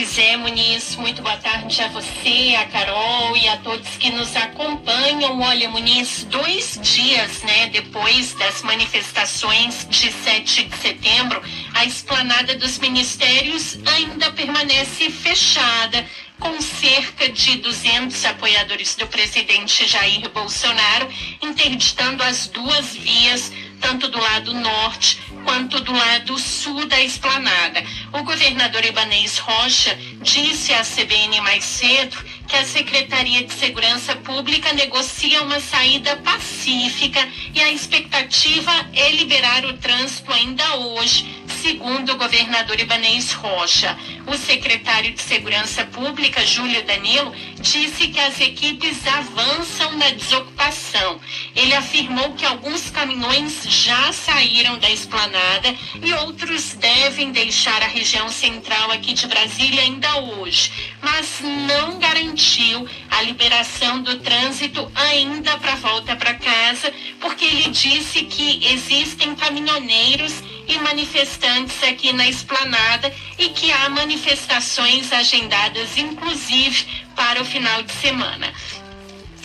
Pois é, Muniz, muito boa tarde a você, a Carol e a todos que nos acompanham. Olha, Muniz, dois dias, né, depois das manifestações de 7 de setembro, a esplanada dos ministérios ainda permanece fechada com cerca de 200 apoiadores do presidente Jair Bolsonaro interditando as duas vias, tanto do lado norte quanto do lado sul da esplanada. O governador Ibanês Rocha disse à CBN mais cedo que a Secretaria de Segurança Pública negocia uma saída pacífica e a expectativa é liberar o trânsito ainda hoje Segundo o governador Ibanez Rocha, o secretário de Segurança Pública, Júlio Danilo, disse que as equipes avançam na desocupação. Ele afirmou que alguns caminhões já saíram da esplanada e outros devem deixar a região central aqui de Brasília ainda hoje, mas não garantiu a liberação do trânsito ainda para volta para casa, porque ele disse que existem caminhoneiros e manifestantes aqui na esplanada e que há manifestações agendadas, inclusive, para o final de semana.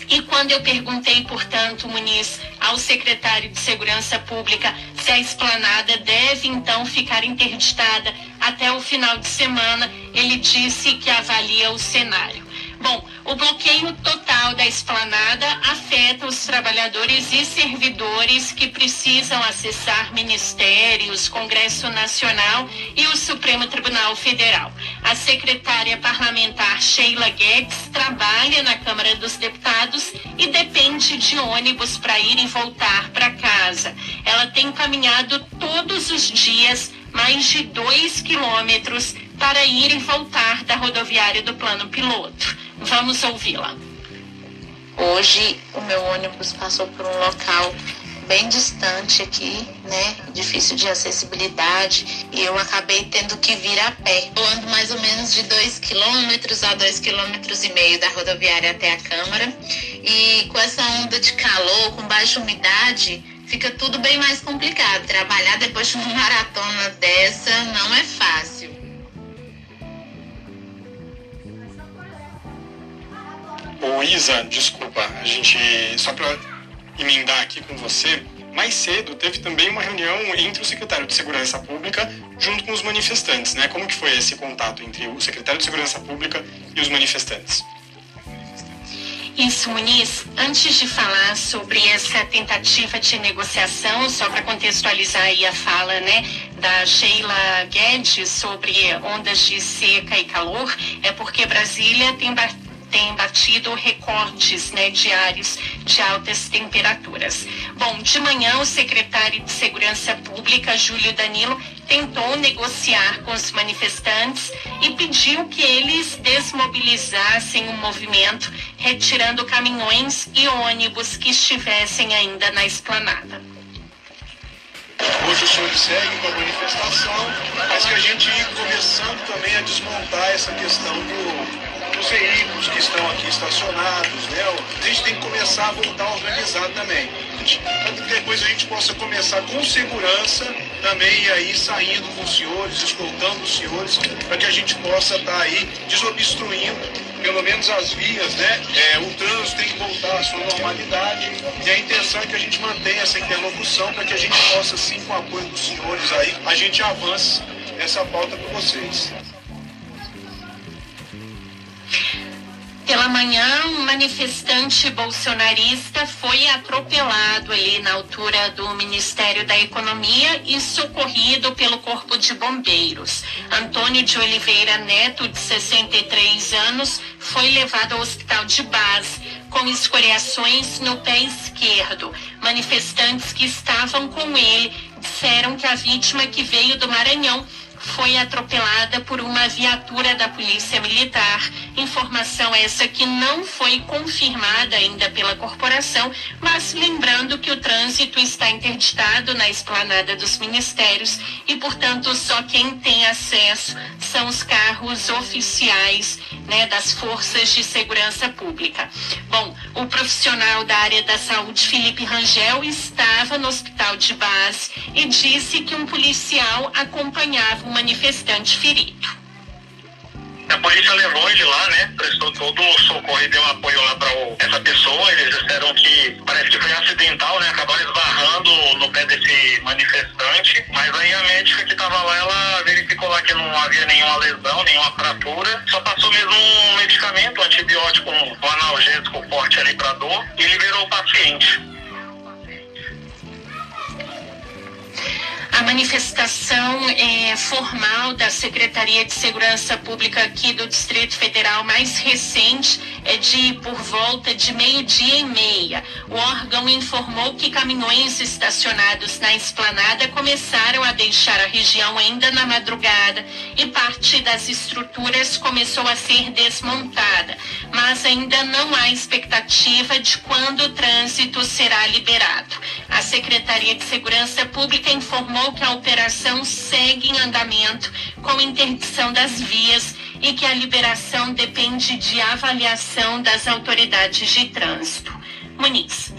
E quando eu perguntei, portanto, Muniz, ao secretário de Segurança Pública se a esplanada deve então ficar interditada até o final de semana, ele disse que avalia o cenário. Bom, o bloqueio total da esplanada afeta os trabalhadores e servidores que precisam acessar ministérios, Congresso Nacional e o Supremo Tribunal Federal. A secretária parlamentar Sheila Guedes trabalha na Câmara dos Deputados e depende de ônibus para ir e voltar para casa. Ela tem caminhado todos os dias mais de dois quilômetros para ir e voltar da rodoviária do plano piloto. Vamos ouvi-la. Hoje o meu ônibus passou por um local bem distante aqui, né? Difícil de acessibilidade e eu acabei tendo que vir a pé. Eu ando mais ou menos de 2 quilômetros a 2 quilômetros e meio da rodoviária até a Câmara e com essa onda de calor, com baixa umidade, fica tudo bem mais complicado. Trabalhar depois de uma maratona dessa não é fácil. Ô Isa, desculpa, a gente, só para emendar aqui com você, mais cedo teve também uma reunião entre o secretário de Segurança Pública junto com os manifestantes, né? Como que foi esse contato entre o secretário de Segurança Pública e os manifestantes? Isso, Muniz. Antes de falar sobre essa tentativa de negociação, só para contextualizar aí a fala, né, da Sheila Guedes sobre ondas de seca e calor, é porque Brasília tem tem batido recordes né, diários de altas temperaturas. Bom, de manhã, o secretário de Segurança Pública, Júlio Danilo, tentou negociar com os manifestantes e pediu que eles desmobilizassem o movimento, retirando caminhões e ônibus que estivessem ainda na esplanada. Hoje o senhor segue com a manifestação, mas que a gente ir começando também a desmontar essa questão do os veículos que estão aqui estacionados, né? A gente tem que começar a voltar a organizar também. Para que depois a gente possa começar com segurança também aí saindo com os senhores, escoltando os senhores, para que a gente possa estar tá aí desobstruindo pelo menos as vias, né? É, o trânsito tem que voltar à sua normalidade e a intenção é que a gente mantenha essa interlocução para que a gente possa, sim, com o apoio dos senhores aí, a gente avance essa pauta com vocês. Pela manhã, um manifestante bolsonarista foi atropelado ali na altura do Ministério da Economia e socorrido pelo Corpo de Bombeiros. Antônio de Oliveira Neto, de 63 anos, foi levado ao hospital de base com escoriações no pé esquerdo. Manifestantes que estavam com ele disseram que a vítima que veio do Maranhão foi atropelada por uma viatura da Polícia Militar. Informação essa que não foi confirmada ainda pela corporação, mas lembrando que o trânsito está interditado na esplanada dos ministérios e, portanto, só quem tem acesso são os carros oficiais né, das forças de segurança pública. Bom, o profissional da área da saúde, Felipe Rangel, estava no hospital de base e disse que um policial acompanhava um manifestante ferido. A polícia levou ele lá, né? Prestou todo o socorro e deu apoio lá para essa pessoa. Eles disseram que parece que foi acidental, né? Acabaram esbarrando no pé desse manifestante. Mas aí a médica que estava lá, ela verificou lá que não havia nenhuma lesão, nenhuma fratura. Só passou mesmo um medicamento, um antibiótico, um analgésico forte ali para dor e liberou o paciente. Manifestação é, formal da Secretaria de Segurança Pública aqui do Distrito Federal mais recente é de por volta de meio-dia e meia. O órgão informou que caminhões estacionados na esplanada começaram a deixar a região ainda na madrugada e parte das estruturas começou a ser desmontada, mas ainda não há expectativa de quando o trânsito será liberado. A Secretaria de Segurança Pública informou que a operação segue em andamento com interdição das vias e que a liberação depende de avaliação das autoridades de trânsito. Muniz.